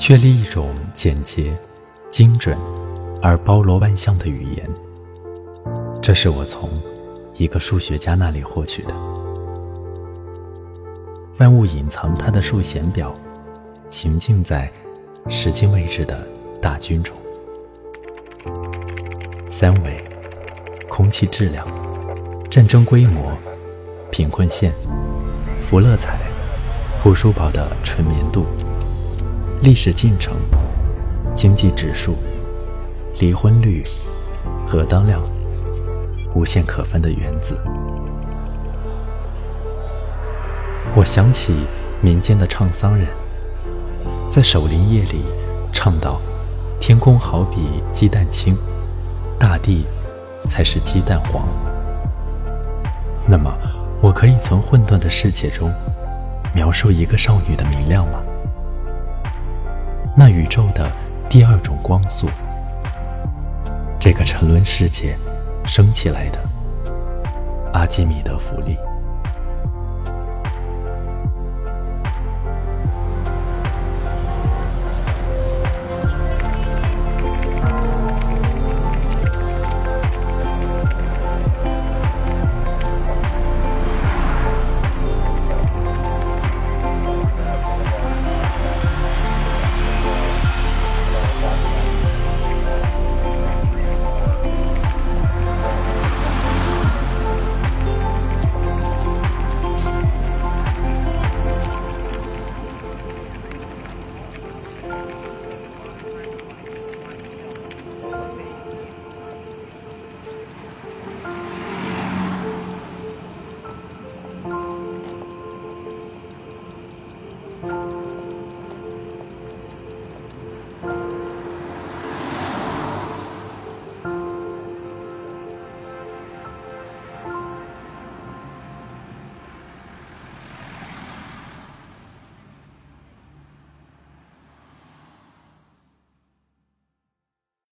确立一种简洁、精准而包罗万象的语言。这是我从一个数学家那里获取的。万物隐藏它的数弦表，行进在时间位置的大军中。三维、空气质量、战争规模、贫困线、福乐彩、护舒宝的纯棉度、历史进程、经济指数、离婚率、核当量、无限可分的原子。我想起民间的唱丧人，在守灵夜里唱道：“天空好比鸡蛋清。”大地才是鸡蛋黄。那么，我可以从混沌的世界中描述一个少女的明亮吗？那宇宙的第二种光速，这个沉沦世界升起来的阿基米德浮力。